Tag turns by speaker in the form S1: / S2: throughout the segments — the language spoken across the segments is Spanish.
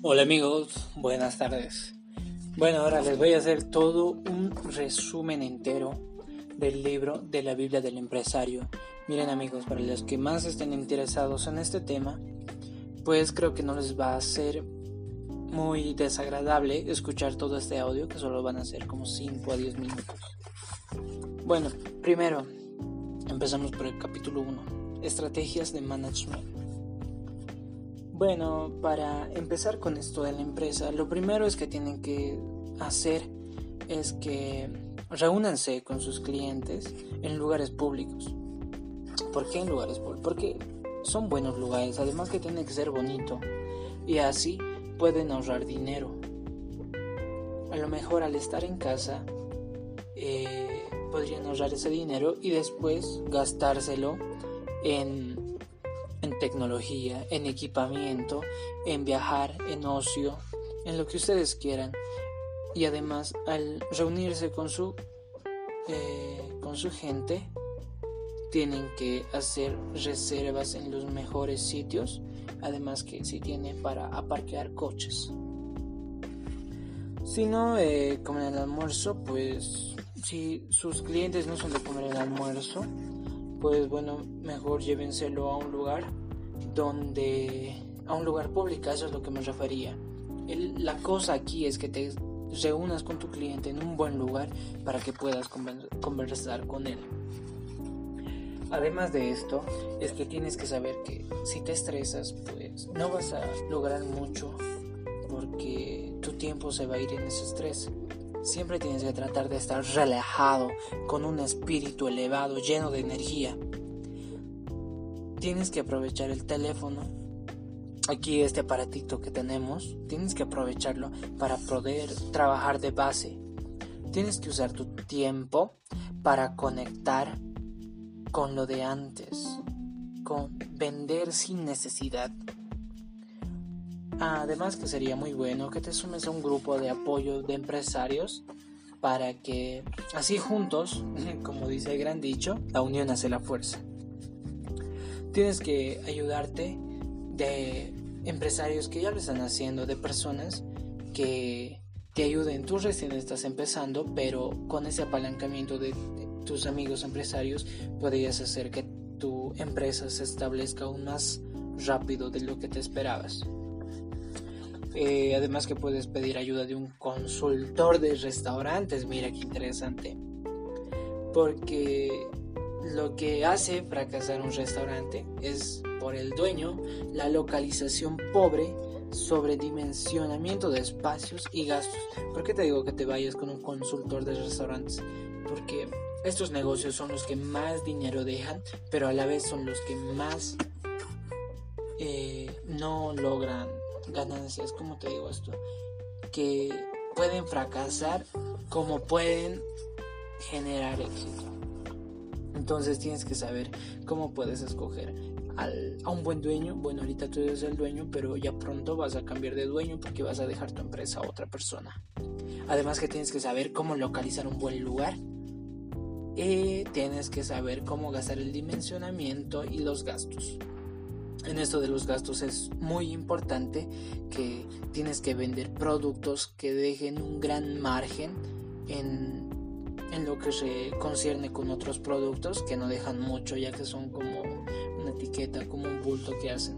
S1: Hola amigos, buenas tardes. Bueno, ahora les voy a hacer todo un resumen entero del libro de la Biblia del empresario. Miren amigos, para los que más estén interesados en este tema, pues creo que no les va a ser muy desagradable escuchar todo este audio, que solo van a ser como 5 a 10 minutos. Bueno, primero, empezamos por el capítulo 1, estrategias de management. Bueno, para empezar con esto de la empresa, lo primero es que tienen que hacer es que reúnanse con sus clientes en lugares públicos. ¿Por qué en lugares públicos? Porque son buenos lugares, además que tiene que ser bonito y así pueden ahorrar dinero. A lo mejor al estar en casa eh, podrían ahorrar ese dinero y después gastárselo en en tecnología, en equipamiento, en viajar, en ocio, en lo que ustedes quieran. Y además al reunirse con su, eh, con su gente, tienen que hacer reservas en los mejores sitios, además que si tienen para aparquear coches. Si no eh, comen el almuerzo, pues si sus clientes no son de comer el almuerzo, pues bueno, mejor llévenselo a un lugar donde, a un lugar público, eso es lo que me refería. la cosa aquí es que te reúnas con tu cliente en un buen lugar para que puedas conversar con él. Además de esto, es que tienes que saber que si te estresas, pues no vas a lograr mucho porque tu tiempo se va a ir en ese estrés. Siempre tienes que tratar de estar relajado, con un espíritu elevado, lleno de energía. Tienes que aprovechar el teléfono. Aquí este aparatito que tenemos, tienes que aprovecharlo para poder trabajar de base. Tienes que usar tu tiempo para conectar con lo de antes, con vender sin necesidad. Además que sería muy bueno que te sumes a un grupo de apoyo de empresarios para que así juntos, como dice el gran dicho, la unión hace la fuerza. Tienes que ayudarte de empresarios que ya lo están haciendo, de personas que te ayuden. Tú recién estás empezando, pero con ese apalancamiento de, tus amigos empresarios podrías hacer que tu empresa se establezca aún más rápido de lo que te esperabas. Eh, además que puedes pedir ayuda de un consultor de restaurantes. Mira qué interesante. Porque lo que hace fracasar un restaurante es por el dueño la localización pobre, sobredimensionamiento de espacios y gastos. ¿Por qué te digo que te vayas con un consultor de restaurantes? Porque estos negocios son los que más dinero dejan, pero a la vez son los que más eh, no logran ganancias, como te digo esto, que pueden fracasar como pueden generar éxito. Entonces tienes que saber cómo puedes escoger a un buen dueño. Bueno, ahorita tú eres el dueño, pero ya pronto vas a cambiar de dueño porque vas a dejar tu empresa a otra persona. Además que tienes que saber cómo localizar un buen lugar. Y tienes que saber cómo gastar el dimensionamiento y los gastos en esto de los gastos es muy importante que tienes que vender productos que dejen un gran margen en, en, lo que se concierne con otros productos que no dejan mucho ya que son como una etiqueta, como un bulto que hacen.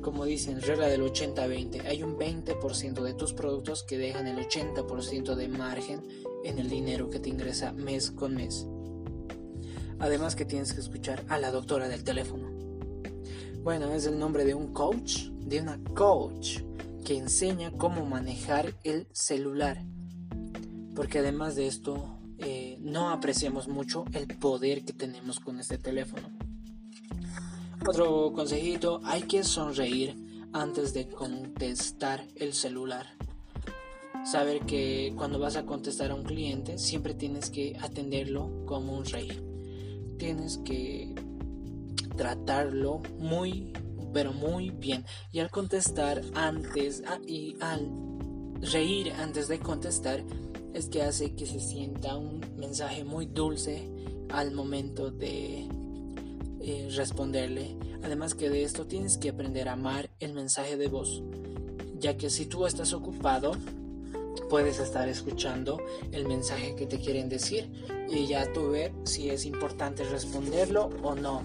S1: Como dicen, regla del 80-20, hay un 20% de tus productos que dejan el 80% de margen en el dinero que te ingresa mes con mes. Además que tienes que escuchar a la doctora del teléfono bueno, es el nombre de un coach, de una coach que enseña cómo manejar el celular. Porque además de esto, eh, no apreciamos mucho el poder que tenemos con este teléfono. Otro consejito, hay que sonreír antes de contestar el celular. Saber que cuando vas a contestar a un cliente siempre tienes que atenderlo como un rey. Tienes que tratarlo muy, pero muy bien. Y al contestar antes ah, y al reír antes de contestar, es que hace que se sienta un mensaje muy dulce al momento de eh, responderle. Además que de esto tienes que aprender a amar el mensaje de voz, ya que si tú estás ocupado, puedes estar escuchando el mensaje que te quieren decir y ya tú ver si es importante responderlo o no.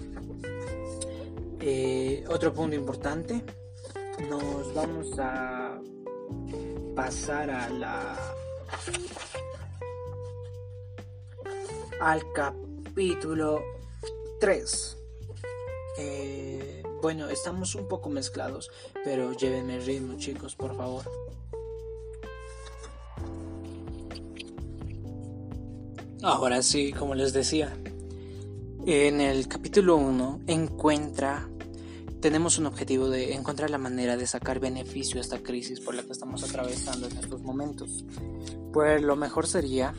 S1: Eh, otro punto importante, nos vamos a pasar a la al capítulo 3. Eh, bueno, estamos un poco mezclados, pero llévenme el ritmo, chicos, por favor. Ahora sí, como les decía, en el capítulo 1 encuentra, tenemos un objetivo de encontrar la manera de sacar beneficio a esta crisis por la que estamos atravesando en estos momentos. Pues lo mejor sería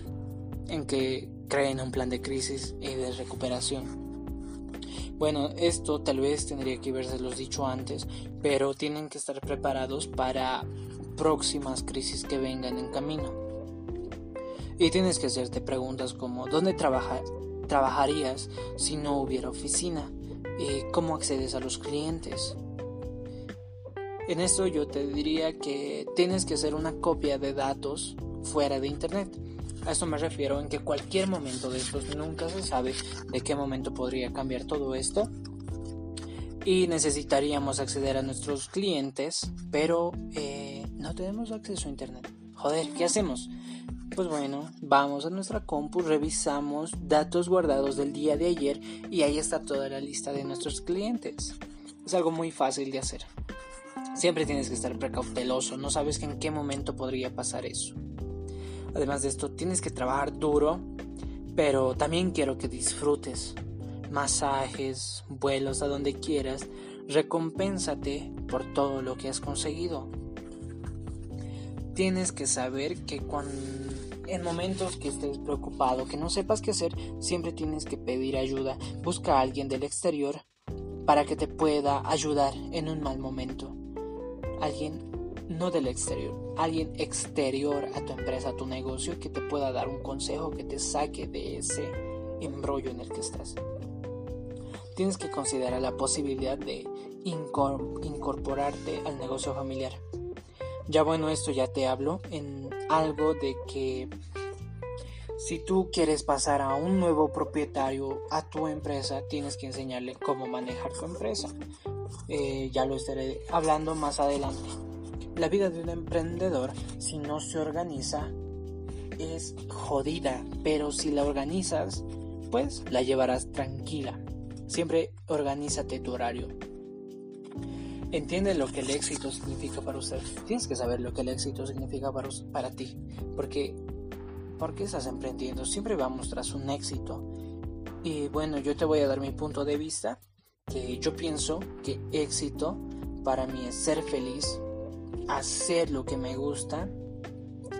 S1: en que creen un plan de crisis y de recuperación bueno, esto tal vez tendría que haberse los dicho antes, pero tienen que estar preparados para próximas crisis que vengan en camino. Y tienes que hacerte preguntas como ¿dónde trabajarías si no hubiera oficina? ¿Y ¿Cómo accedes a los clientes? En esto yo te diría que tienes que hacer una copia de datos fuera de internet a esto me refiero en que cualquier momento de estos nunca se sabe de qué momento podría cambiar todo esto. Y necesitaríamos acceder a nuestros clientes, pero eh, no tenemos acceso a internet. Joder, ¿qué hacemos? Pues bueno, vamos a nuestra compu, revisamos datos guardados del día de ayer y ahí está toda la lista de nuestros clientes. Es algo muy fácil de hacer. Siempre tienes que estar precauteloso, no sabes en qué momento podría pasar eso. Además de esto, tienes que trabajar duro, pero también quiero que disfrutes. Masajes, vuelos a donde quieras, recompénsate por todo lo que has conseguido. Tienes que saber que cuando en momentos que estés preocupado, que no sepas qué hacer, siempre tienes que pedir ayuda. Busca a alguien del exterior para que te pueda ayudar en un mal momento. Alguien no del exterior, alguien exterior a tu empresa, a tu negocio, que te pueda dar un consejo que te saque de ese embrollo en el que estás. Tienes que considerar la posibilidad de incorporarte al negocio familiar. Ya bueno, esto ya te hablo en algo de que si tú quieres pasar a un nuevo propietario a tu empresa, tienes que enseñarle cómo manejar tu empresa. Eh, ya lo estaré hablando más adelante. La vida de un emprendedor, si no se organiza, es jodida, pero si la organizas, pues la llevarás tranquila. Siempre organízate tu horario. Entiende lo que el éxito significa para usted. Tienes que saber lo que el éxito significa para, para ti. Porque, porque estás emprendiendo. Siempre vamos tras un éxito. Y bueno, yo te voy a dar mi punto de vista. Que yo pienso que éxito para mí es ser feliz, hacer lo que me gusta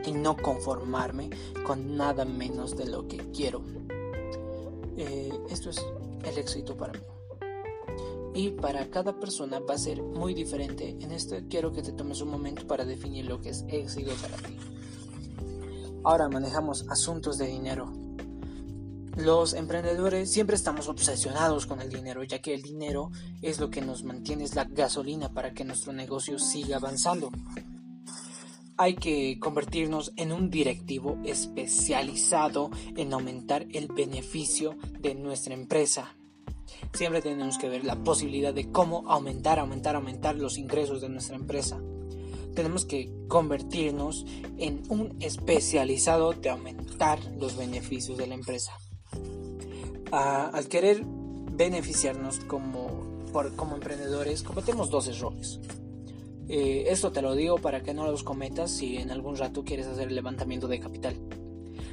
S1: y no conformarme con nada menos de lo que quiero. Eh, esto es el éxito para mí. Y para cada persona va a ser muy diferente. En esto quiero que te tomes un momento para definir lo que es éxito para ti. Ahora manejamos asuntos de dinero. Los emprendedores siempre estamos obsesionados con el dinero, ya que el dinero es lo que nos mantiene, es la gasolina para que nuestro negocio siga avanzando. Hay que convertirnos en un directivo especializado en aumentar el beneficio de nuestra empresa. Siempre tenemos que ver la posibilidad de cómo aumentar, aumentar, aumentar los ingresos de nuestra empresa. Tenemos que convertirnos en un especializado de aumentar los beneficios de la empresa al querer beneficiarnos como, como emprendedores, cometemos dos errores. Eh, esto te lo digo para que no los cometas si en algún rato quieres hacer el levantamiento de capital.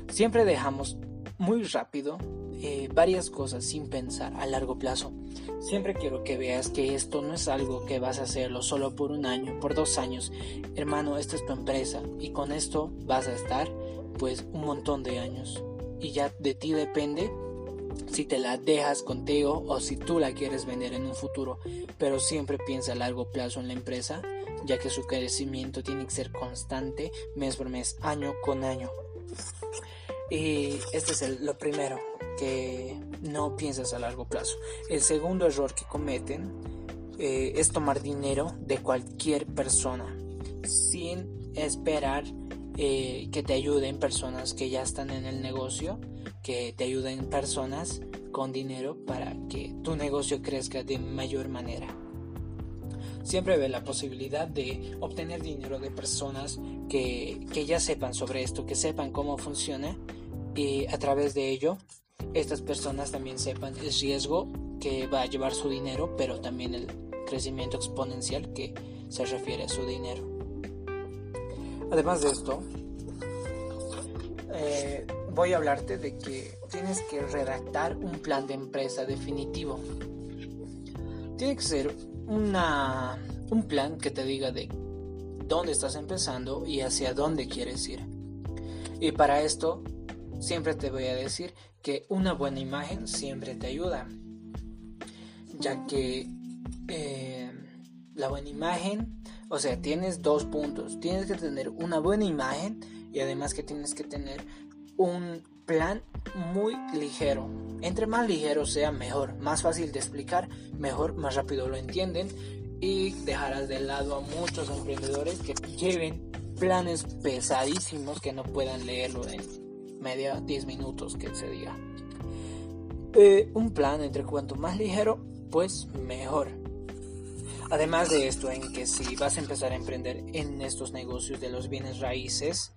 S1: Siempre dejamos muy rápido eh, varias cosas sin pensar a largo plazo. Siempre quiero que veas que esto no es algo que vas a hacerlo solo por un año, por dos años. Hermano, esta es tu empresa y con esto vas a estar pues un montón de años. Y ya de ti depende si te la dejas contigo o si tú la quieres vender en un futuro, pero siempre piensa a largo plazo en la empresa, ya que su crecimiento tiene que ser constante mes por mes, año con año. Y este es lo primero, que no piensas a largo plazo. El segundo error que cometen eh, es tomar dinero de cualquier persona. sin esperar eh, que te ayuden personas que ya están en el negocio, que te ayuden personas con dinero para que tu negocio crezca de mayor manera. Siempre ve la posibilidad de obtener dinero de personas que, ya sepan sobre esto, que sepan cómo funciona y a través de ello estas personas también sepan el riesgo que va a llevar su dinero, pero también el crecimiento exponencial que se refiere a su dinero. Además de esto, eh, voy a hablarte de que tienes que redactar un plan de empresa definitivo. Tiene que ser una, un plan que te diga de dónde estás empezando y hacia dónde quieres ir. Y para esto, siempre te voy a decir que una buena imagen siempre te ayuda, ya que eh, la buena imagen o sea, tienes dos puntos. Tienes que tener una buena imagen y además que tienes que tener un plan muy ligero. Entre más ligero sea, mejor. Más fácil de explicar, mejor, más rápido lo entienden. Y dejarás de lado a muchos emprendedores que lleven planes pesadísimos que no puedan leerlo en media 10 minutos que se diga. Eh, un plan entre cuanto más ligero, pues mejor. Además de esto, en que si vas a empezar a emprender en estos negocios de los bienes raíces,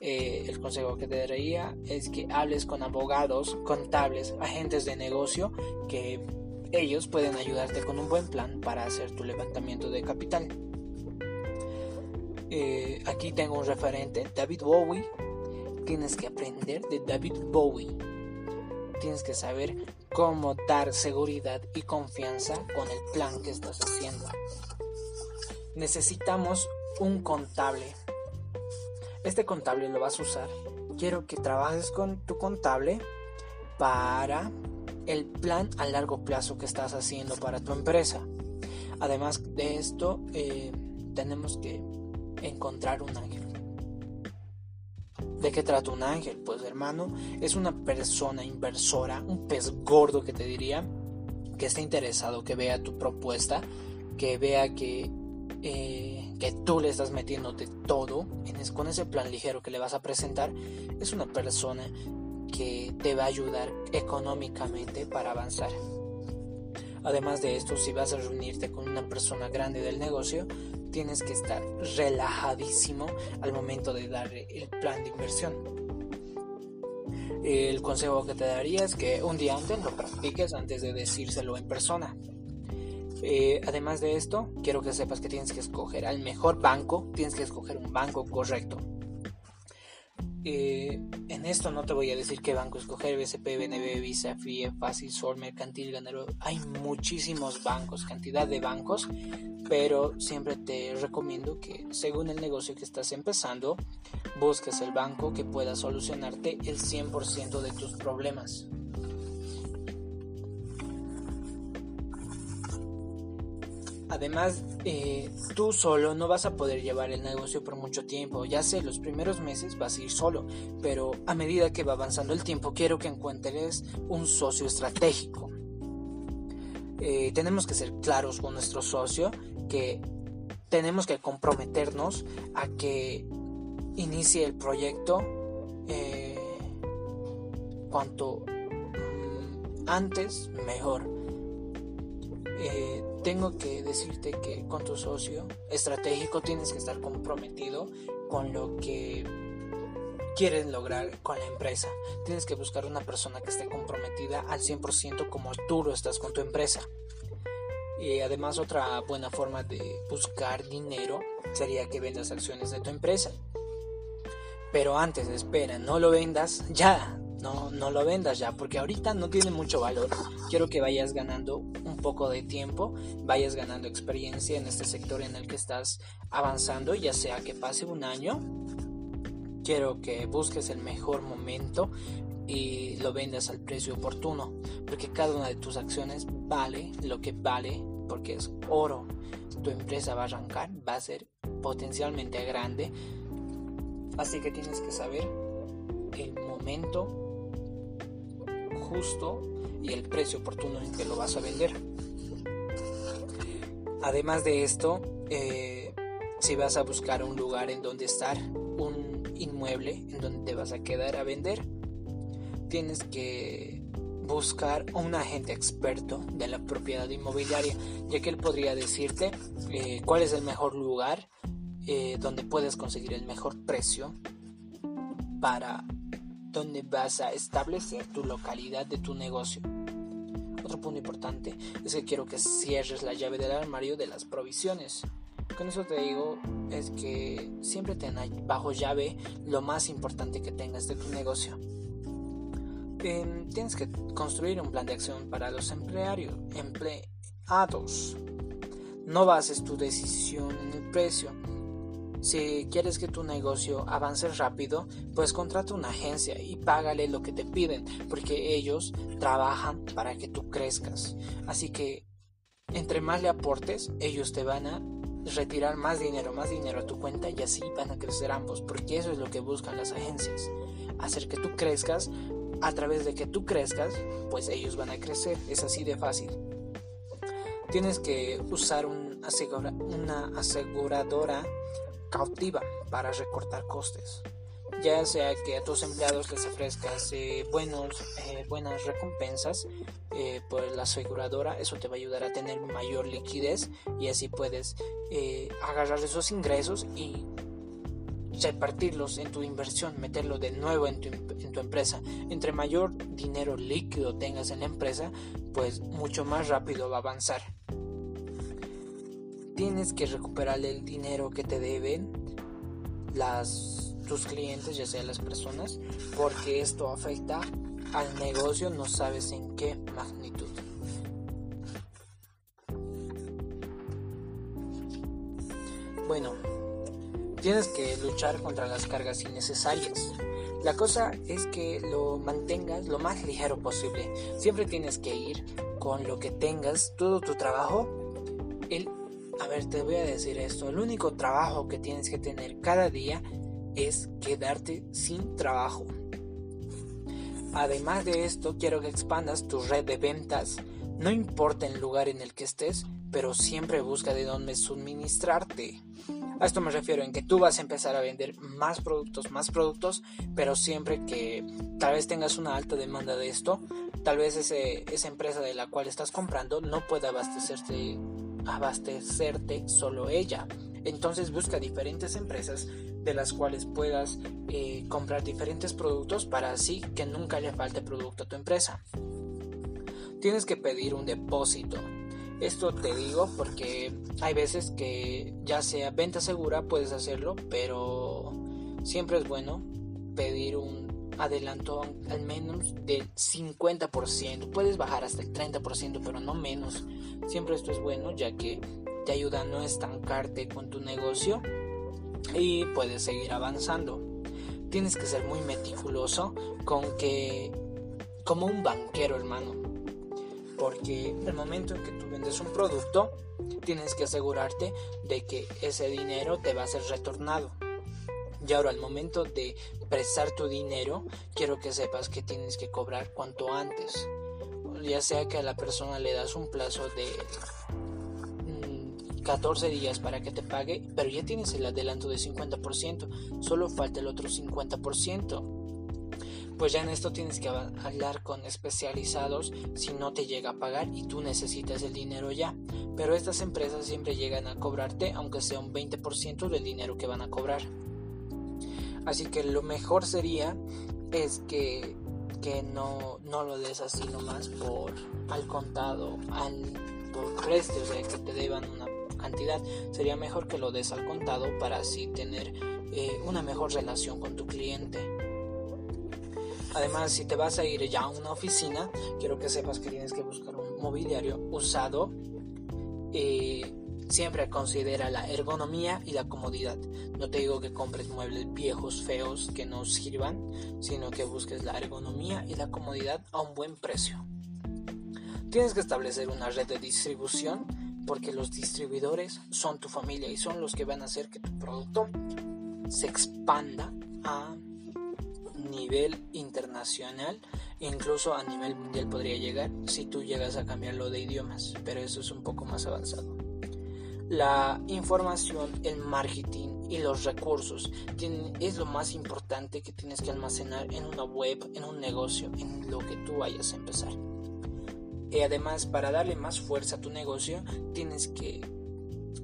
S1: eh, el consejo que te daría es que hables con abogados, contables, agentes de negocio, que ellos pueden ayudarte con un buen plan para hacer tu levantamiento de capital. Eh, aquí tengo un referente, David Bowie. Tienes que aprender de David Bowie. Tienes que saber cómo dar seguridad y confianza con el plan que estás haciendo. Necesitamos un contable. Este contable lo vas a usar. Quiero que trabajes con tu contable para el plan a largo plazo que estás haciendo para tu empresa. Además de esto, eh, tenemos que encontrar un ángel. ¿De qué trata un ángel? Pues hermano, es una persona inversora, un pez gordo que te diría, que está interesado, que vea tu propuesta, que vea que, eh, que tú le estás metiendo de todo con ese plan ligero que le vas a presentar. Es una persona que te va a ayudar económicamente para avanzar. Además de esto, si vas a reunirte con una persona grande del negocio, tienes que estar relajadísimo al momento de darle el plan de inversión. El consejo que te daría es que un día antes lo practiques antes de decírselo en persona. Eh, además de esto, quiero que sepas que tienes que escoger al mejor banco, tienes que escoger un banco correcto. Eh, en esto no te voy a decir qué banco escoger, BCP, BNB, Visa, FIE, Fácil, Sol, Mercantil, Ganero. Hay muchísimos bancos, cantidad de bancos, pero siempre te recomiendo que según el negocio que estás empezando, busques el banco que pueda solucionarte el 100% de tus problemas. Además, eh, tú solo no vas a poder llevar el negocio por mucho tiempo. Ya sé, los primeros meses vas a ir solo, pero a medida que va avanzando el tiempo, quiero que encuentres un socio estratégico. Eh, tenemos que ser claros con nuestro socio que tenemos que comprometernos a que inicie el proyecto eh, cuanto mm, antes mejor tengo que decirte que con tu socio estratégico tienes que estar comprometido con lo que quieres lograr con la empresa. Tienes que buscar una persona que esté comprometida al 100% como tú lo estás con tu empresa. Y además otra buena forma de buscar dinero sería que vendas acciones de tu empresa. Pero antes, espera, no lo vendas ya, no, no lo vendas ya, porque ahorita no tiene mucho valor. Quiero que vayas ganando un poco de tiempo, vayas ganando experiencia en este sector en el que estás avanzando, ya sea que pase un año. Quiero que busques el mejor momento y lo vendas al precio oportuno, porque cada una de tus acciones vale lo que vale, porque es oro. Tu empresa va a arrancar, va a ser potencialmente grande, así que tienes que saber el momento justo y el precio oportuno en que lo vas a vender. Además de esto, eh, si vas a buscar un lugar en donde estar, un inmueble en donde te vas a quedar a vender, tienes que buscar un agente experto de la propiedad inmobiliaria, ya que él podría decirte eh, cuál es el mejor lugar eh, donde puedes conseguir el mejor precio para donde vas a establecer tu localidad de tu negocio. Otro punto importante es que quiero que cierres la llave del armario de las provisiones. Con eso te digo es que siempre ten bajo llave lo más importante que tengas de tu negocio. Em, tienes que construir un plan de acción para los empleados. empleados. No bases tu decisión en el precio, si quieres que tu negocio avance rápido, pues contrata una agencia y págale lo que te piden, porque ellos trabajan para que tú crezcas. Así que entre más le aportes, ellos te van a retirar más dinero, más dinero a tu cuenta y así van a crecer ambos, porque eso es lo que buscan las agencias, hacer que tú crezcas, a través de que tú crezcas, pues ellos van a crecer, es así de fácil. Tienes que usar un una aseguradora cautiva para recortar costes. Ya sea que a tus empleados les ofrezcas eh, buenos, eh, buenas recompensas eh, por la aseguradora, eso te va a ayudar a tener mayor liquidez y así puedes agarrar esos ingresos y repartirlos en tu inversión, meterlo de nuevo tu, en tu, empresa. Entre mayor dinero líquido tengas en la empresa, pues mucho más rápido va a avanzar tienes que recuperar el dinero que te deben las, tus clientes, ya sea las personas, porque esto afecta al negocio, no sabes en qué magnitud. Bueno, tienes que luchar contra las cargas innecesarias. La cosa es que lo mantengas lo más ligero posible. Siempre tienes que ir con lo que tengas, todo tu trabajo, a ver, te voy a decir esto. El único trabajo que tienes que tener cada día es quedarte sin trabajo. Además de esto, quiero que expandas tu red de ventas. No importa el lugar en el que estés, pero siempre busca de dónde suministrarte. A esto me refiero en que tú vas a empezar a vender más productos, más productos, pero siempre que tal vez tengas una alta demanda de esto, tal vez esa empresa de la cual estás comprando no pueda abastecerte abastecerte solo ella. Entonces busca diferentes empresas de las cuales puedas eh, comprar diferentes productos para así que nunca le falte producto a tu empresa. Tienes que pedir un depósito. Esto te digo porque hay veces que ya sea venta segura puedes hacerlo, pero siempre es bueno pedir un adelanto al menos del 50%. Puedes bajar hasta el 30%, pero no menos. Siempre esto es bueno ya que te ayuda a no estancarte con tu negocio y puedes seguir avanzando. Tienes que ser muy meticuloso con que, como un banquero hermano, porque el momento en que tú vendes un producto, tienes que asegurarte de que ese dinero te va a ser retornado. Y ahora al momento de prestar tu dinero, quiero que sepas que tienes que cobrar cuanto antes. Ya sea que a la persona le das un plazo de 14 mm, días para que te pague, pero ya tienes el adelanto de 50%, solo falta el otro 50%. Pues ya en esto tienes que hablar con especializados si no te llega a pagar y tú necesitas el dinero ya. Pero estas empresas siempre llegan a cobrarte aunque sea un 20% del dinero que van a cobrar. Así que lo mejor sería es que, no, lo des así nomás por al contado, al por precio, o sea, que te deban una cantidad. Sería mejor que lo des al contado para así tener eh, una mejor relación con tu cliente. Además, si te vas a ir ya a una oficina, quiero que sepas que tienes que buscar un mobiliario usado. Eh, Siempre considera la ergonomía y la comodidad. No te digo que compres muebles viejos, feos, que no sirvan, sino que busques la ergonomía y la comodidad a un buen precio. Tienes que establecer una red de distribución porque los distribuidores son tu familia y son los que van a hacer que tu producto se expanda a nivel internacional incluso a nivel mundial podría llegar si tú llegas a cambiarlo de idiomas pero eso es un poco más avanzado La información, el marketing y los recursos es lo más importante que tienes que almacenar en una web, en un negocio, en lo que tú vayas a empezar. Y además, para darle más fuerza a tu negocio, tienes que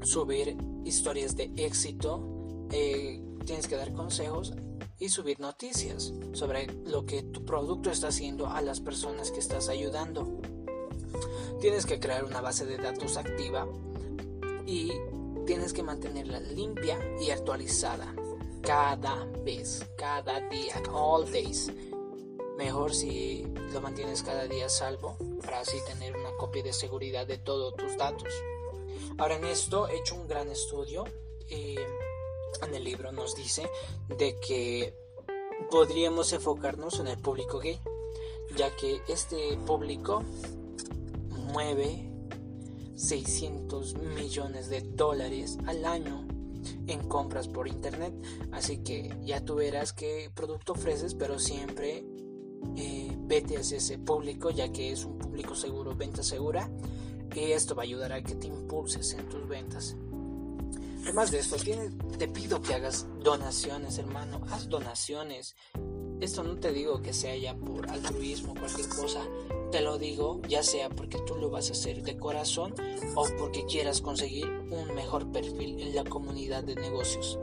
S1: subir historias de éxito, eh, tienes que dar consejos y subir noticias sobre lo que tu producto está haciendo a las personas que estás ayudando. Tienes que crear una base de datos activa y tienes que mantenerla limpia y actualizada cada vez, cada día, all days. Mejor si lo mantienes cada día salvo para así tener una copia de seguridad de todos tus datos. Ahora en esto he hecho un gran estudio. Eh, en el libro nos dice de que podríamos enfocarnos en el público gay, ya que este público mueve 600 millones de dólares al año en compras por internet. Así que ya tú verás qué producto ofreces, pero siempre eh, vete hacia ese público, ya que es un público seguro, venta segura. Y esto va a ayudar a que te impulses en tus ventas. Además de esto, te pido que hagas donaciones, hermano. Haz donaciones. Esto no te digo que sea ya por altruismo o cualquier cosa. Te lo digo ya sea porque tú lo vas a hacer de corazón o porque quieras conseguir un mejor perfil en la comunidad de negocios.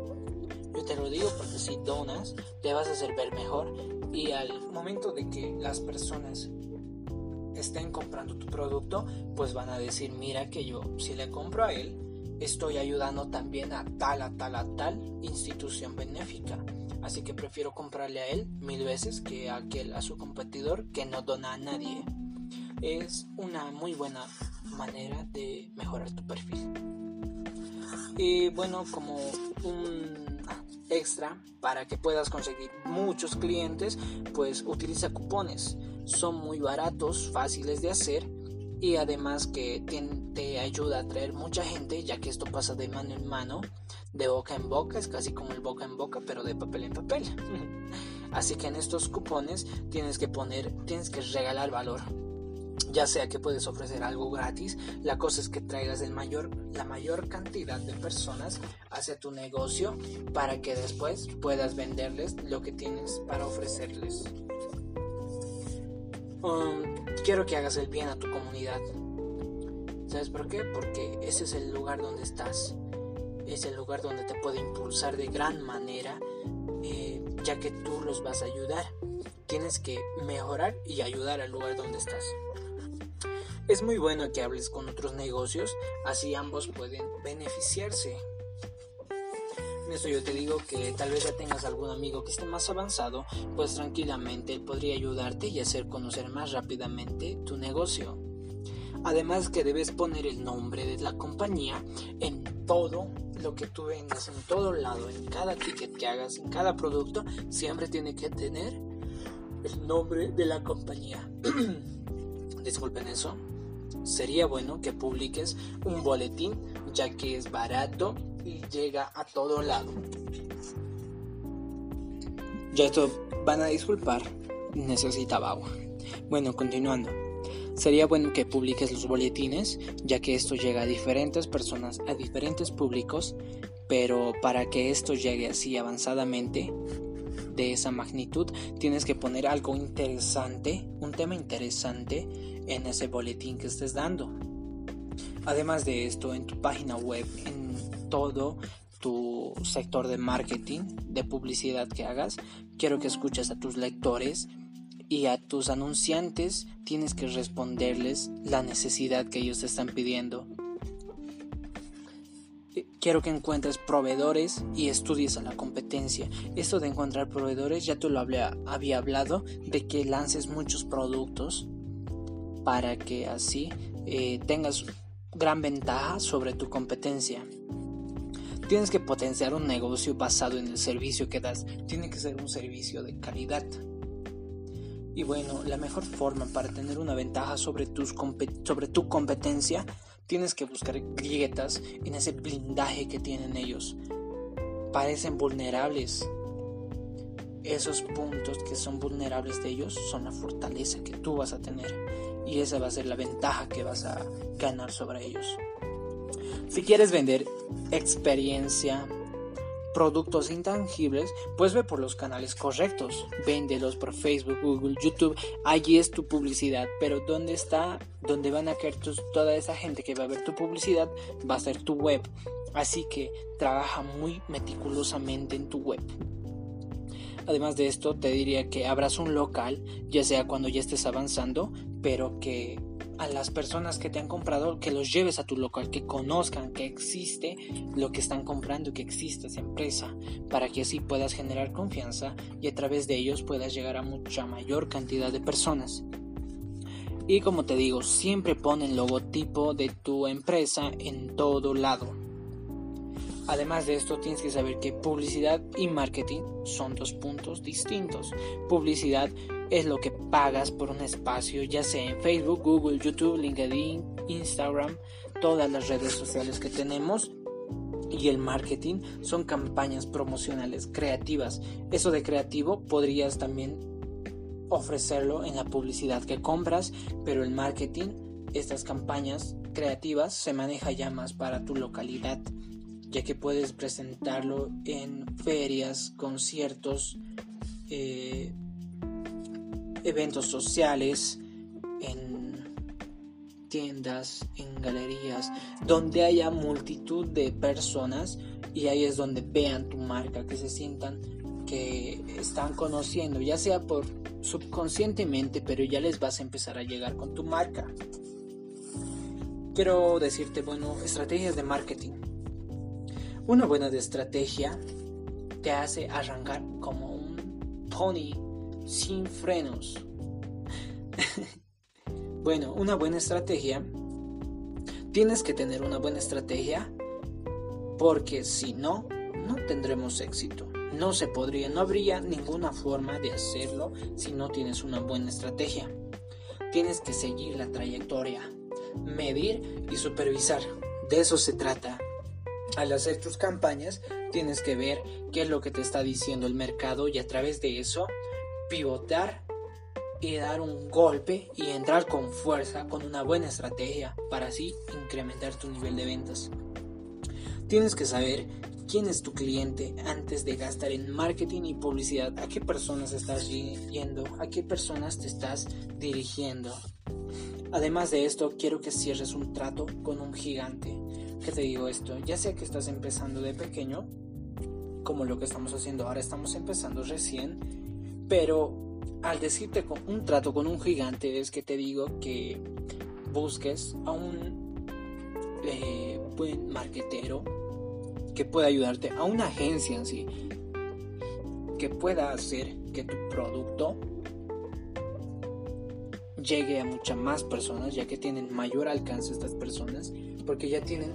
S1: Yo te lo digo porque si donas, te vas a hacer ver mejor y al momento de que las personas estén comprando tu producto, pues van a decir, mira que yo si le compro a él, estoy ayudando también a tal, a tal, a tal institución benéfica. Así que prefiero comprarle a él mil veces que a aquel, a su competidor que no dona a nadie. Es una muy buena manera de mejorar tu perfil. Y bueno, como un extra para que puedas conseguir muchos clientes, pues utiliza cupones. Son muy baratos, fáciles de hacer y además que te, ayuda a traer mucha gente ya que esto pasa de mano en mano, de boca en boca, es casi como el boca en boca pero de papel en papel. Así que en estos cupones tienes que poner, tienes que regalar valor. Ya sea que puedes ofrecer algo gratis, la cosa es que traigas el mayor, la mayor cantidad de personas hacia tu negocio para que después puedas venderles lo que tienes para ofrecerles. Um, quiero que hagas el bien a tu comunidad. ¿Sabes por qué? Porque ese es el lugar donde estás. Es el lugar donde te puede impulsar de gran manera, eh, ya que tú los vas a ayudar. Tienes que mejorar y ayudar al lugar donde estás. Es muy bueno que hables con otros negocios, así ambos pueden beneficiarse. En esto yo te digo que tal vez ya tengas algún amigo que esté más avanzado, pues tranquilamente él podría ayudarte y hacer conocer más rápidamente tu negocio. Además que debes poner el nombre de la compañía en todo lo que tú vendas, en todo lado, en cada ticket que hagas, en cada producto, siempre tiene que tener el nombre de la compañía. Disculpen eso. Sería bueno que publiques un boletín ya que es barato y llega a todo lado. Ya esto van a disculpar, necesitaba agua. Bueno, continuando. Sería bueno que publiques los boletines, ya que esto llega a diferentes personas, a diferentes públicos, pero para que esto llegue así avanzadamente, de esa magnitud, tienes que poner algo interesante, un tema interesante en ese boletín que estés dando. Además de esto, en tu página web, en todo tu sector de marketing, de publicidad que hagas, quiero que escuches a tus lectores y a tus anunciantes, tienes que responderles la necesidad que ellos te están pidiendo. Quiero que encuentres proveedores y estudies a la competencia. Esto de encontrar proveedores ya te lo había, hablado de que lances muchos productos para que así eh, tengas gran ventaja sobre tu competencia. Tienes que potenciar un negocio basado en el servicio que das. Tiene que ser un servicio de calidad. Y bueno, la mejor forma para tener una ventaja sobre, tus sobre tu competencia, tienes que buscar grietas en ese blindaje que tienen ellos. Parecen vulnerables. Esos puntos que son vulnerables de ellos son la fortaleza que tú vas a tener y esa va a ser la ventaja que vas a ganar sobre ellos. Si quieres vender experiencia, productos intangibles, pues ve por los canales correctos. Véndelos por Facebook, Google, YouTube. Allí es tu publicidad. Pero ¿dónde está? ¿Dónde van a caer toda esa gente que va a ver tu publicidad? Va a ser tu web. Así que trabaja muy meticulosamente en tu web. Además de esto, te diría que abras un local, ya sea cuando ya estés avanzando, pero que a las personas que te han comprado, que los lleves a tu local, que conozcan que existe lo que están comprando, que existe esa empresa, para que así puedas generar confianza y a través de ellos puedas llegar a mucha mayor cantidad de personas. Y como te digo, siempre pon el logotipo de tu empresa en todo lado. Además de esto, tienes que saber que publicidad y marketing son dos puntos distintos. Publicidad es lo que pagas por un espacio, ya sea en Facebook, Google, YouTube, LinkedIn, Instagram, todas las redes sociales que tenemos. Y el marketing son campañas promocionales creativas. Eso de creativo podrías también ofrecerlo en la publicidad que compras, pero el marketing, estas campañas creativas se maneja ya más para tu localidad ya que puedes presentarlo en ferias, conciertos, eh, eventos sociales, en tiendas, en galerías, donde haya multitud de personas y ahí es donde vean tu marca, que se sientan que están conociendo, ya sea por subconscientemente, pero ya les vas a empezar a llegar con tu marca. Quiero decirte, bueno, estrategias de marketing. Una buena estrategia te hace arrancar como un pony sin frenos. bueno, una buena estrategia. Tienes que tener una buena estrategia porque si no, no tendremos éxito. No se podría, no habría ninguna forma de hacerlo si no tienes una buena estrategia. Tienes que seguir la trayectoria, medir y supervisar. De eso se trata al hacer tus campañas tienes que ver qué es lo que te está diciendo el mercado y a través de eso pivotar y dar un golpe y entrar con fuerza con una buena estrategia para así incrementar tu nivel de ventas. Tienes que saber quién es tu cliente antes de gastar en marketing y publicidad, a qué personas estás yendo, a qué personas te estás dirigiendo. Además de esto, quiero que cierres un trato con un gigante que te digo esto, ya sea que estás empezando de pequeño, como lo que estamos haciendo ahora, estamos empezando recién, pero al decirte con un trato con un gigante es que te digo que busques a un eh, buen marquetero que pueda ayudarte, a una agencia en sí, que pueda hacer que tu producto llegue a muchas más personas, ya que tienen mayor alcance estas personas, porque ya tienen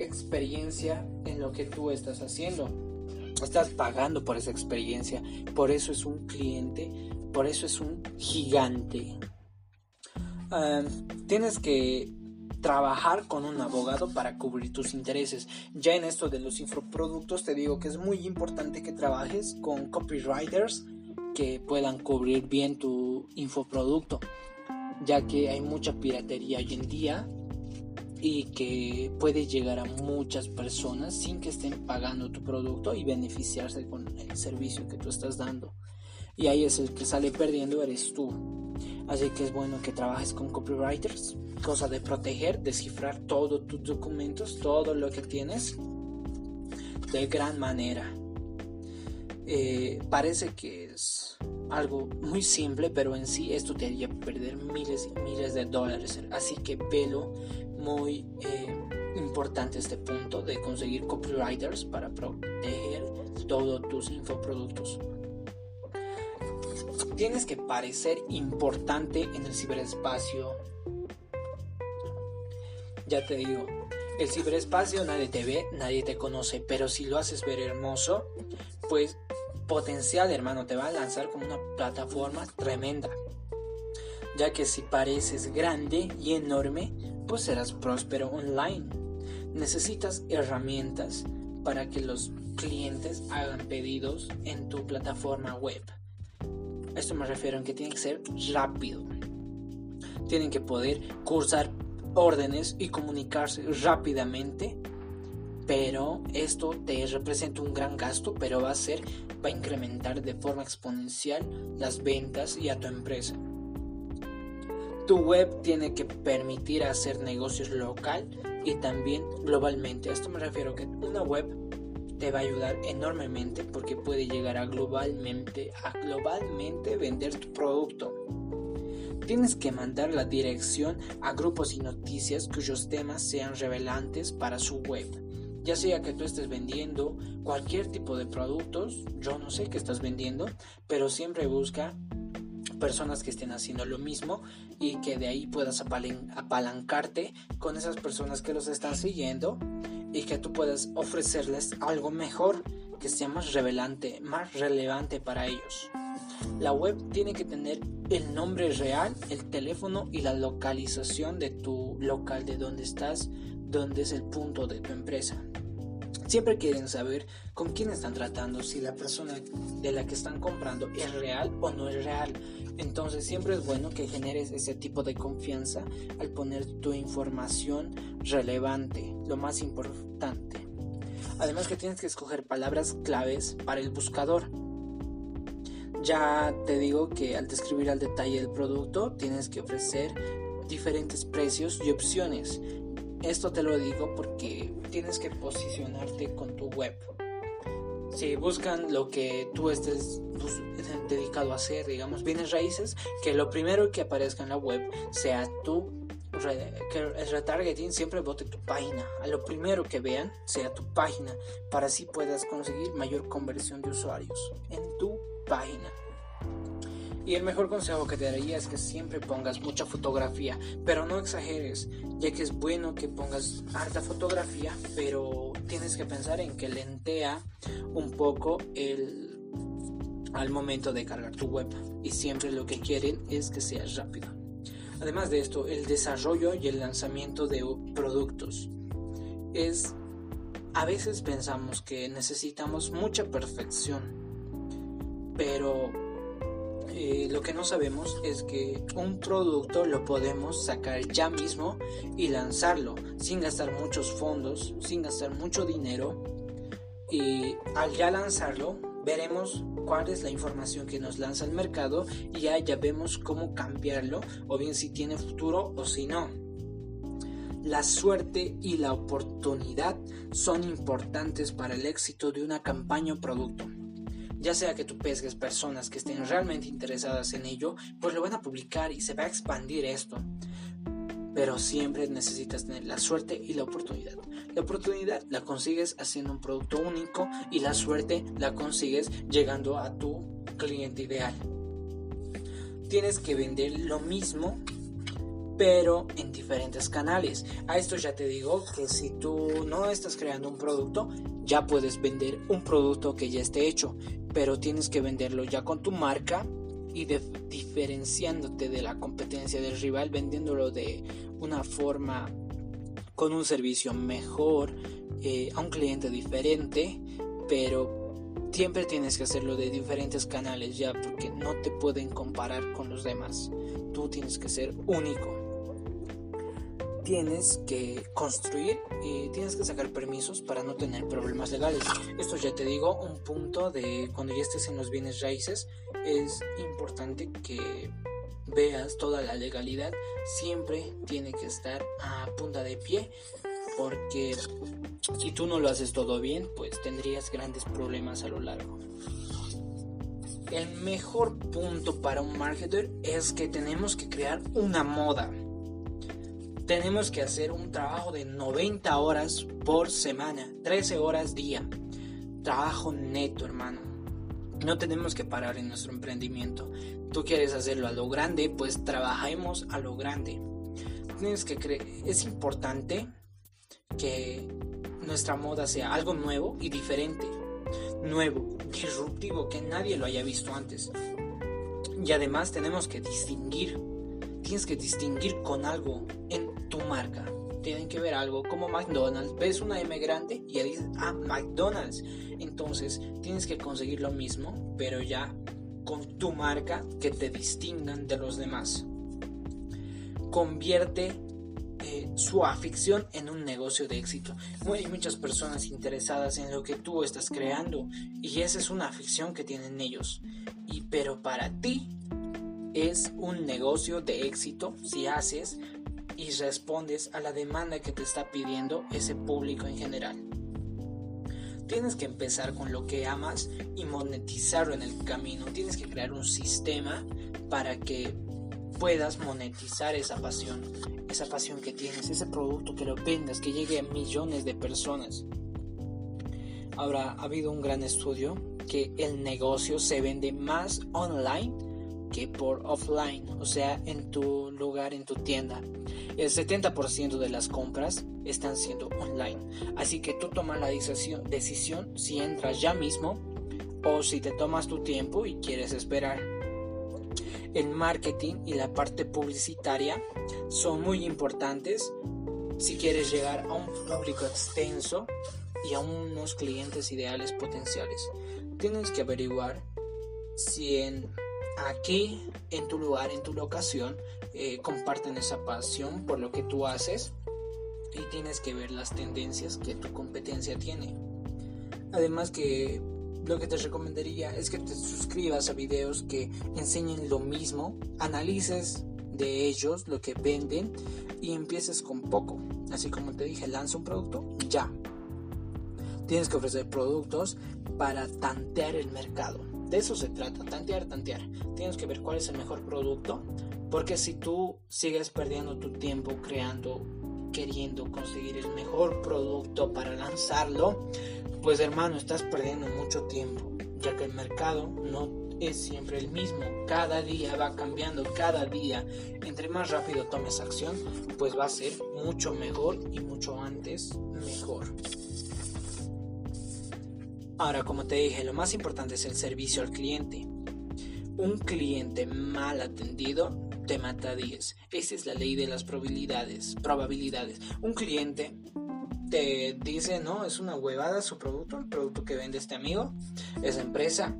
S1: experiencia en lo que tú estás haciendo. Estás pagando por esa experiencia. Por eso es un cliente. Por eso es un gigante. Tienes que trabajar con un abogado para cubrir tus intereses. Ya en esto de los infoproductos te digo que es muy importante que trabajes con copywriters que puedan cubrir bien tu infoproducto, ya que hay mucha piratería hoy en día y que puede llegar a muchas personas sin que estén pagando tu producto y beneficiarse con el servicio que tú estás dando. Y ahí es el que sale perdiendo, eres tú. Así que es bueno que trabajes con copywriters, cosa de proteger, descifrar todos tus documentos, todo lo que tienes de gran manera. Eh, parece que es algo muy simple, pero en sí esto te haría perder miles y miles de dólares. Así que velo muy eh, importante este punto de conseguir copywriters para proteger todos tus infoproductos. Tienes que parecer importante en el ciberespacio. Ya te digo, el ciberespacio nadie te ve, nadie te conoce, pero si lo haces ver hermoso, pues potencial hermano te va a lanzar como una plataforma tremenda. Ya que si pareces grande y enorme, pues serás próspero online. Necesitas herramientas para que los clientes hagan pedidos en tu plataforma web. esto me refiero a que tiene que ser rápido. Tienen que poder cursar órdenes y comunicarse rápidamente pero esto te representa un gran gasto, pero va a ser, va a incrementar de forma exponencial las ventas y a tu empresa. Tu web tiene que permitir hacer negocios local y también globalmente. A esto me refiero que una web te va a ayudar enormemente porque puede llegar a globalmente, a globalmente vender tu producto. Tienes que mandar la dirección a grupos y noticias cuyos temas sean revelantes para su web ya sea que tú estés vendiendo cualquier tipo de productos, yo no sé qué estás vendiendo, pero siempre busca personas que estén haciendo lo mismo y que de ahí puedas apalancarte con esas personas que los están siguiendo y que tú puedas ofrecerles algo mejor que sea más revelante, más relevante para ellos. La web tiene que tener el nombre real, el teléfono y la localización de tu local, de donde estás, dónde es el punto de tu empresa. Siempre quieren saber con quién están tratando, si la persona de la que están comprando es real o no es real. Entonces siempre es bueno que generes ese tipo de confianza al poner tu información relevante, lo más importante. Además que tienes que escoger palabras claves para el buscador. Ya te digo que al describir al detalle el producto tienes que ofrecer diferentes precios y opciones. Esto te lo digo porque tienes que posicionarte con tu web. Si buscan lo que tú estés dedicado a hacer, digamos, bienes raíces, que lo primero que aparezca en la web sea tu que el retargeting siempre vote tu página. A lo primero que vean sea tu página para así puedas conseguir mayor conversión de usuarios en tu página. Y el mejor consejo que te daría es que siempre pongas mucha fotografía, pero no exageres, ya que es bueno que pongas harta fotografía, pero tienes que pensar en que lentea un poco el al momento de cargar tu web y siempre lo que quieren es que sea rápido. Además de esto, el desarrollo y el lanzamiento de productos es a veces pensamos que necesitamos mucha perfección, pero eh, lo que no sabemos es que un producto lo podemos sacar ya mismo y lanzarlo sin gastar muchos fondos, sin gastar mucho dinero. Y al ya lanzarlo, veremos cuál es la información que nos lanza el mercado y ya, ya vemos cómo cambiarlo o bien si tiene futuro o si no. La suerte y la oportunidad son importantes para el éxito de una campaña o producto ya sea que tú pesques personas que estén realmente interesadas en ello, pues lo van a publicar y se va a expandir esto. Pero siempre necesitas tener la suerte y la oportunidad. La oportunidad la consigues haciendo un producto único y la suerte la consigues llegando a tu cliente ideal. Tienes que vender lo mismo pero en diferentes canales. A esto ya te digo que si tú no estás creando un producto, ya puedes vender un producto que ya esté hecho, pero tienes que venderlo ya con tu marca y diferenciándote de la competencia del rival, vendiéndolo de una forma con un servicio mejor eh, a un cliente diferente, pero siempre tienes que hacerlo de diferentes canales ya porque no te pueden comparar con los demás. Tú tienes que ser único tienes que construir y tienes que sacar permisos para no tener problemas legales. Esto ya te digo, un punto de cuando ya estés en los bienes raíces, es importante que veas toda la legalidad, siempre tiene que estar a punta de pie, porque si tú no lo haces todo bien, pues tendrías grandes problemas a lo largo. El mejor punto para un marketer es que tenemos que crear una moda tenemos que hacer un trabajo de 90 horas por semana, 13 horas día. Trabajo neto, hermano. No tenemos que parar en nuestro emprendimiento. Tú quieres hacerlo a lo grande, pues trabajemos a lo grande. Tienes que creer, es importante que nuestra moda sea algo nuevo y diferente. Nuevo, disruptivo, que nadie lo haya visto antes. Y además tenemos que distinguir tienes que distinguir con algo en tu marca. Tienen que ver algo como McDonald's. Ves una M grande y ya dices, ah, McDonald's. Entonces tienes que conseguir lo mismo, pero ya con tu marca que te distingan de los demás. Convierte eh, su afición en un negocio de éxito. Hay muchas personas interesadas en lo que tú estás creando y esa es una afición que tienen ellos. Y pero para ti es un negocio de éxito si haces y respondes a la demanda que te está pidiendo ese público en general. Tienes que empezar con lo que amas y monetizarlo en el camino. Tienes que crear un sistema para que puedas monetizar esa pasión, esa pasión que tienes, ese producto que lo vendas, que llegue a millones de personas. Ahora, ha habido un gran estudio que el negocio se vende más online por offline, o sea, en tu lugar, en tu tienda. El 70% de las compras están siendo online. Así que tú tomas la decisión si entras ya mismo o si te tomas tu tiempo y quieres esperar. El marketing y la parte publicitaria son muy importantes si quieres llegar a un público extenso y a unos clientes ideales potenciales. Tienes que averiguar si en aquí, en tu lugar, en tu locación, eh, comparten esa pasión por lo que tú haces y tienes que ver las tendencias que tu competencia tiene. Además que lo que te recomendaría es que te suscribas a videos que enseñen lo mismo, analices de ellos lo que venden y empieces con poco. Así como te dije, lanza un producto ya. Tienes que ofrecer productos para tantear el mercado. De eso se trata, tantear, tantear. Tienes que ver cuál es el mejor producto, porque si tú sigues perdiendo tu tiempo creando, queriendo conseguir el mejor producto para lanzarlo, pues hermano, estás perdiendo mucho tiempo, ya que el mercado no es siempre el mismo, cada día va cambiando, cada día, entre más rápido tomes acción, pues va a ser mucho mejor y mucho antes mejor. Ahora, como te dije, lo más importante es el servicio al cliente. Un cliente mal atendido te mata 10. Esa es la ley de las probabilidades. Probabilidades. Un cliente te dice, no, es una huevada su producto, el producto que vende este amigo, esa empresa,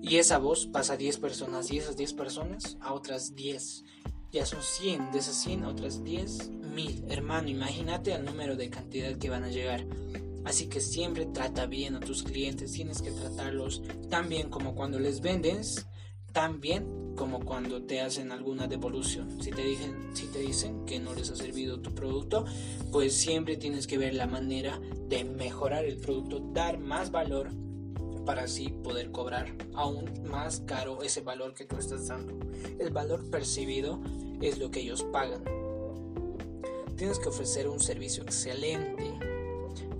S1: y esa voz pasa a 10 personas y esas 10 personas a otras 10. Ya son 100, de esas 100 a otras 10 mil. Hermano, imagínate el número de cantidad que van a llegar. Así que siempre trata bien a tus clientes, tienes que tratarlos tan bien como cuando les vendes, tan bien como cuando te hacen alguna devolución. Si te, dicen, si te dicen que no les ha servido tu producto, pues siempre tienes que ver la manera de mejorar el producto, dar más valor para así poder cobrar aún más caro ese valor que tú estás dando. El valor percibido es lo que ellos pagan. Tienes que ofrecer un servicio excelente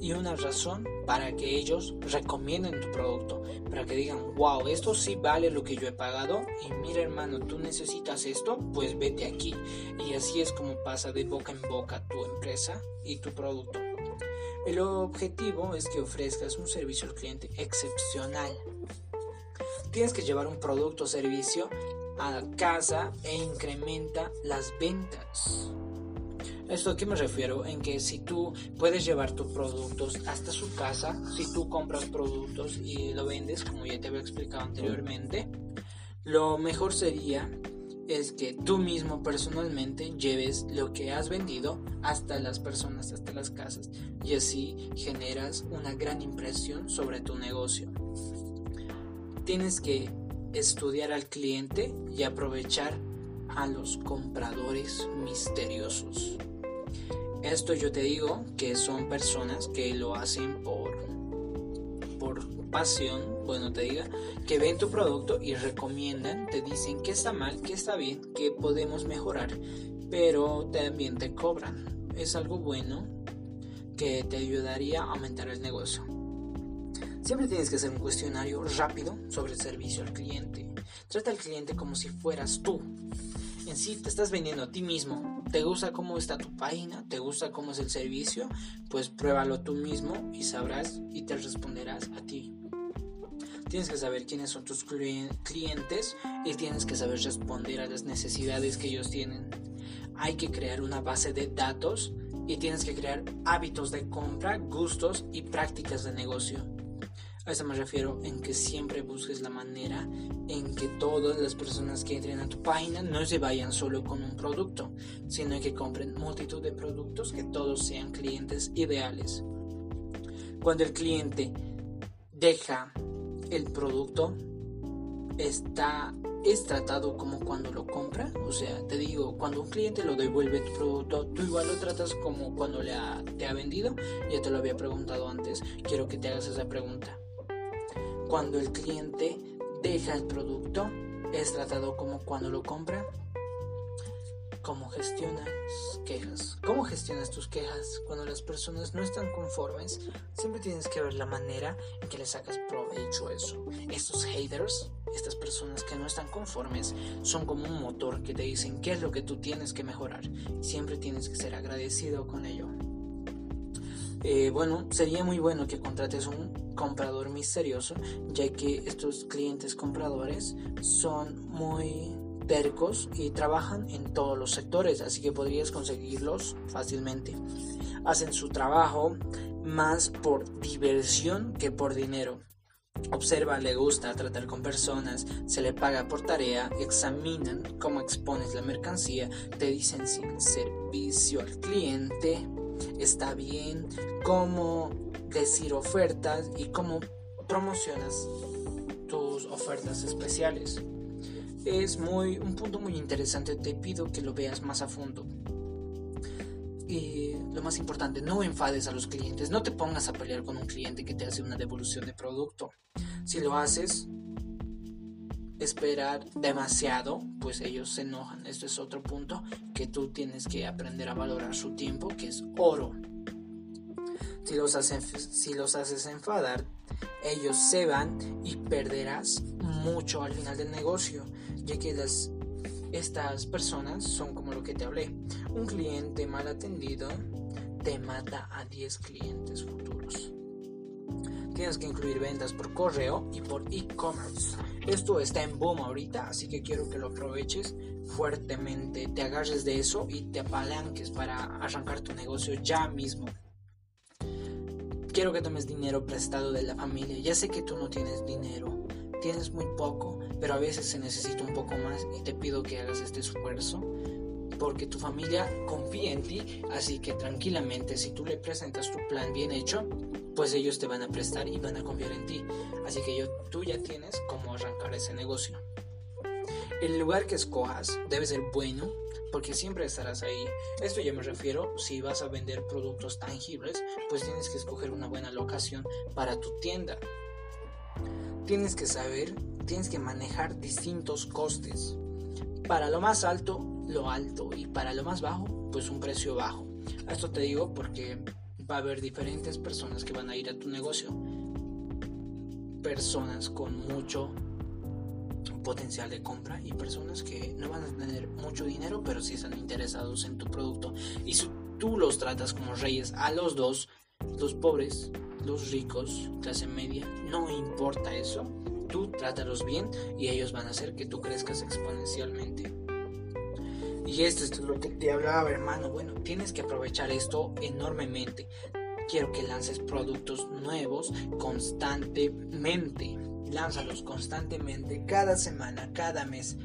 S1: y una razón para que ellos recomienden tu producto, para que digan, wow, esto sí vale lo que yo he pagado y mira hermano, tú necesitas esto, pues vete aquí. Y así es como pasa de boca en boca tu empresa y tu producto. El objetivo es que ofrezcas un servicio al cliente excepcional. Tienes que llevar un producto o servicio a casa e incrementa las ventas. ¿Esto a qué me refiero? En que si tú puedes llevar tus productos hasta su casa, si tú compras productos y lo vendes, como ya te había explicado anteriormente, lo mejor sería es que tú mismo personalmente lleves lo que has vendido hasta las personas, hasta las casas y así generas una gran impresión sobre tu negocio. Tienes que estudiar al cliente y aprovechar a los compradores misteriosos. Esto yo te digo que son personas que lo hacen por, por pasión, bueno te diga, que ven tu producto y recomiendan, te dicen que está mal, que está bien, que podemos mejorar, pero también te cobran. Es algo bueno que te ayudaría a aumentar el negocio. Siempre tienes que hacer un cuestionario rápido sobre el servicio al cliente. Trata al cliente como si fueras tú en sí te estás vendiendo a ti mismo. ¿Te gusta cómo está tu página? ¿Te gusta cómo es el servicio? Pues pruébalo tú mismo y sabrás y te responderás a ti. Tienes que saber quiénes son tus clientes y tienes que saber responder a las necesidades que ellos tienen. Hay que crear una base de datos y tienes que crear hábitos de compra, gustos y prácticas de negocio. A eso me refiero en que siempre busques la manera en que todas las personas que entren a tu página no se vayan solo con un producto, sino que compren multitud de productos que todos sean clientes ideales. Cuando el cliente deja el producto, está es tratado como cuando lo compra. O sea, te digo, cuando un cliente lo devuelve tu producto, tú igual lo tratas como cuando le te ha vendido. Ya te lo había preguntado antes. Quiero que te hagas esa pregunta. Cuando el cliente deja el producto, es tratado como cuando lo compra. ¿Cómo gestionas quejas? ¿Cómo gestionas tus quejas cuando las personas no están conformes? Siempre tienes que ver la manera en que le sacas provecho a eso. Estos haters, estas personas que no están conformes, son como un motor que te dicen qué es lo que tú tienes que mejorar. Siempre tienes que ser agradecido con ello. Eh, bueno, sería muy bueno que contrates un comprador misterioso, ya que estos clientes compradores son muy tercos y trabajan en todos los sectores, así que podrías conseguirlos fácilmente. Hacen su trabajo más por diversión que por dinero. Observa, le gusta tratar con personas, se le paga por tarea, examinan cómo expones la mercancía, te dicen servicio al cliente está bien, cómo decir ofertas y cómo promocionas tus ofertas especiales es muy un punto muy interesante. Te pido que lo veas más a fondo. Y lo más importante, no enfades a los clientes. No te pongas a pelear con un cliente que te hace una devolución de producto. Si lo haces, esperar demasiado, pues ellos se enojan. Esto es otro punto que tú tienes que aprender a valorar su tiempo, que es oro. Si los, haces, si los haces enfadar, ellos se van y perderás mucho al final del negocio ya que las, estas personas son como lo que te hablé. Un cliente mal atendido te mata a 10 clientes futuros. Tienes que incluir ventas por correo y por e-commerce. Esto está en boom ahorita, así que quiero que lo aproveches fuertemente, te agarres de eso y te apalanques para arrancar tu negocio ya mismo. Quiero que tomes dinero prestado de la familia. Ya sé que tú no tienes dinero, tienes muy poco, pero a veces se necesita un poco más y te pido que hagas este esfuerzo porque tu familia confía en ti, así que tranquilamente si tú le presentas tu plan bien hecho, pues ellos te van a prestar y van a confiar en ti. Así que yo, tú ya tienes cómo arrancar ese negocio. El lugar que escojas debe ser bueno porque siempre estarás ahí. Esto ya me refiero, si vas a vender productos tangibles, pues tienes que escoger una buena locación para tu tienda tienes que saber, tienes que manejar distintos costes. Para lo más alto, lo alto y para lo más bajo, pues un precio bajo. Esto te digo porque va a haber diferentes personas que van a ir a tu negocio. Personas con mucho potencial de compra y personas que no van a tener mucho dinero pero sí están interesados en tu producto. Y si tú los tratas como reyes a los dos, los pobres los ricos, clase media, no importa eso. Tú trátalos bien y ellos van a hacer que tú crezcas exponencialmente. Y esto es lo que te hablaba, hermano. Bueno, tienes que aprovechar esto enormemente. Quiero que lances productos nuevos constantemente. Lánzalos constantemente, cada semana, cada mes.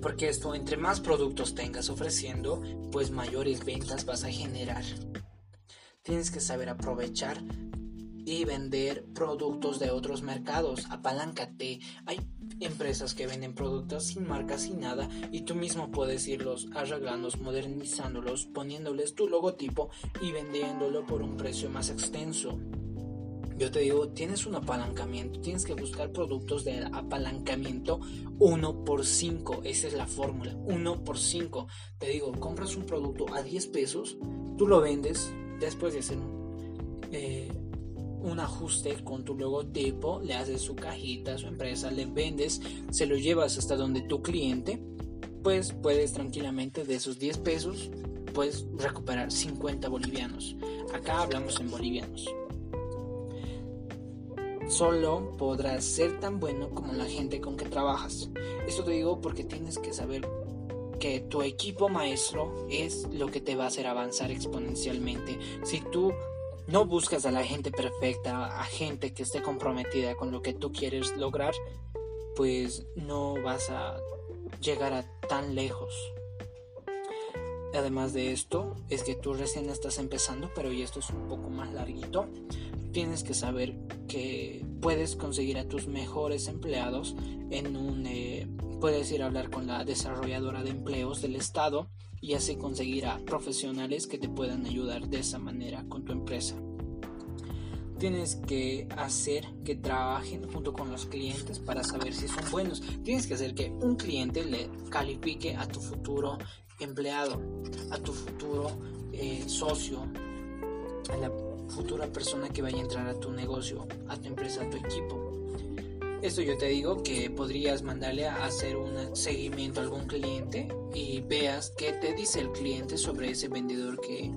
S1: Porque esto, entre más productos tengas ofreciendo, pues mayores ventas vas a generar. Tienes que saber aprovechar y vender productos de otros mercados. Apaláncate. Hay empresas que venden productos sin marcas, sin nada, y tú mismo puedes irlos arreglando, modernizándolos, poniéndoles tu logotipo y vendiéndolo por un precio más extenso. Yo te digo, tienes un apalancamiento, tienes que buscar productos de apalancamiento 1 por 5. Esa es la fórmula, 1 por 5. Te digo, compras un producto a 10 pesos, tú lo vendes, después de hacer eh, un ajuste con tu logotipo, le haces su cajita a su empresa, le vendes, se lo llevas hasta donde tu cliente, pues puedes tranquilamente de esos 10 pesos, puedes recuperar 50 bolivianos. Acá hablamos en bolivianos. Solo podrás ser tan bueno como la gente con que trabajas. Esto te digo porque tienes que saber que tu equipo maestro es lo que te va a hacer avanzar exponencialmente. Si tú no buscas a la gente perfecta, a gente que esté comprometida con lo que tú quieres lograr, pues no vas a llegar a tan lejos. Además de esto, es que tú recién estás empezando, pero y esto es un poco más larguito. Tienes que saber que puedes conseguir a tus mejores empleados en un... Eh, puedes ir a hablar con la desarrolladora de empleos del Estado y así conseguir a profesionales que te puedan ayudar de esa manera con tu empresa. Tienes que hacer que trabajen junto con los clientes para saber si son buenos. Tienes que hacer que un cliente le califique a tu futuro empleado, a tu futuro eh, socio, a la futura persona que vaya a entrar a tu negocio, a tu empresa, a tu equipo. Esto yo te digo que podrías mandarle a hacer un seguimiento a algún cliente y veas qué te dice el cliente sobre ese vendedor que,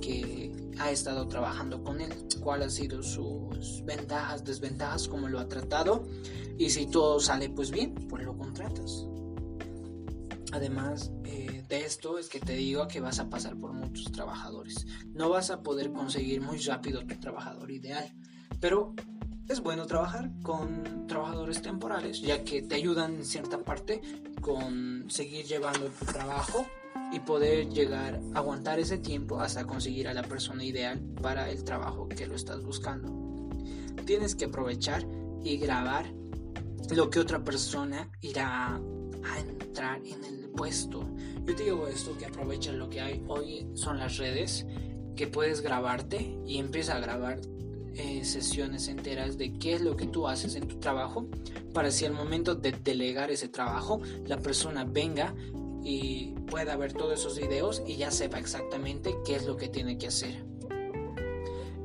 S1: que ha estado trabajando con él, cuáles han sido sus ventajas, desventajas, cómo lo ha tratado y si todo sale pues bien, pues lo contratas. Además, eh, de esto es que te digo que vas a pasar por muchos trabajadores. No vas a poder conseguir muy rápido tu trabajador ideal, pero es bueno trabajar con trabajadores temporales, ya que te ayudan en cierta parte con seguir llevando tu trabajo y poder llegar a aguantar ese tiempo hasta conseguir a la persona ideal para el trabajo que lo estás buscando. Tienes que aprovechar y grabar lo que otra persona irá a entrar en el puesto yo te digo esto, que aprovecha lo que hay hoy son las redes, que puedes grabarte y empieza a grabar eh, sesiones enteras de qué es lo que tú haces en tu trabajo para si al momento de delegar ese trabajo la persona venga y pueda ver todos esos videos y ya sepa exactamente qué es lo que tiene que hacer.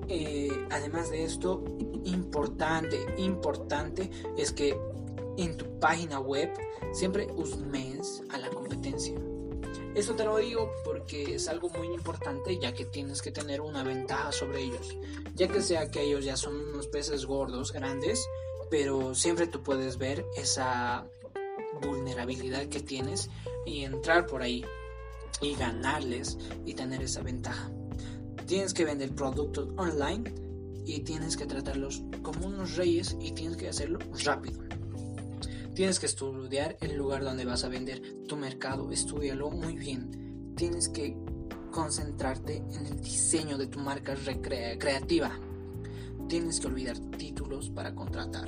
S1: Eh, además de esto, importante, importante es que en tu página web siempre mes a la competencia. Esto te lo digo porque es algo muy importante ya que tienes que tener una ventaja sobre ellos, ya que sea que ellos ya son unos peces gordos, grandes, pero siempre tú puedes ver esa vulnerabilidad que tienes y entrar por ahí y ganarles y tener esa ventaja. Tienes que vender productos online y tienes que tratarlos como unos reyes y tienes que hacerlo rápido. Tienes que estudiar el lugar donde vas a vender tu mercado, estudialo muy bien. Tienes que concentrarte en el diseño de tu marca creativa. Tienes que olvidar títulos para contratar.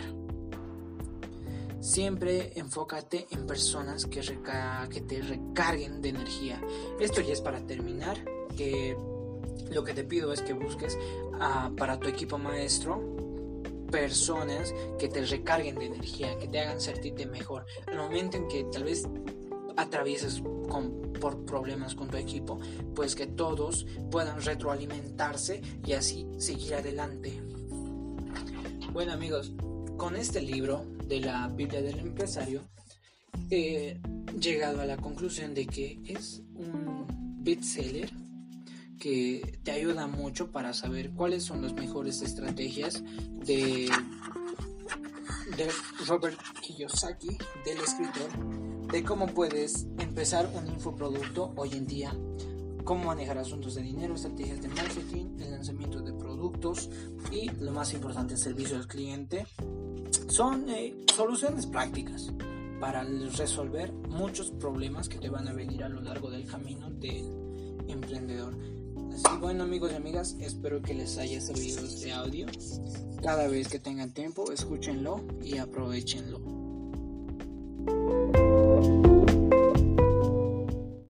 S1: Siempre enfócate en personas que, te recarguen de energía. Esto ya es para terminar, que lo que te pido es que busques ah, para tu equipo maestro personas que te recarguen de energía, que te hagan sentirte mejor. Al momento en que tal vez atravieses con, por problemas con tu equipo, pues que todos puedan retroalimentarse y así seguir adelante. Bueno amigos, con este libro de la Biblia del Empresario, he llegado a la conclusión de que es un bestseller que te ayuda mucho para saber cuáles son las mejores estrategias de, Robert Kiyosaki, del escritor, de cómo puedes empezar un infoproducto hoy en día, cómo manejar asuntos de dinero, estrategias de marketing, el lanzamiento de productos y lo más importante, el servicio al cliente. Son eh, soluciones prácticas para resolver muchos problemas que te van a venir a lo largo del camino del emprendedor. Así bueno amigos y amigas, espero que les haya servido este audio. Cada vez que tengan tiempo, escúchenlo y aprovechenlo.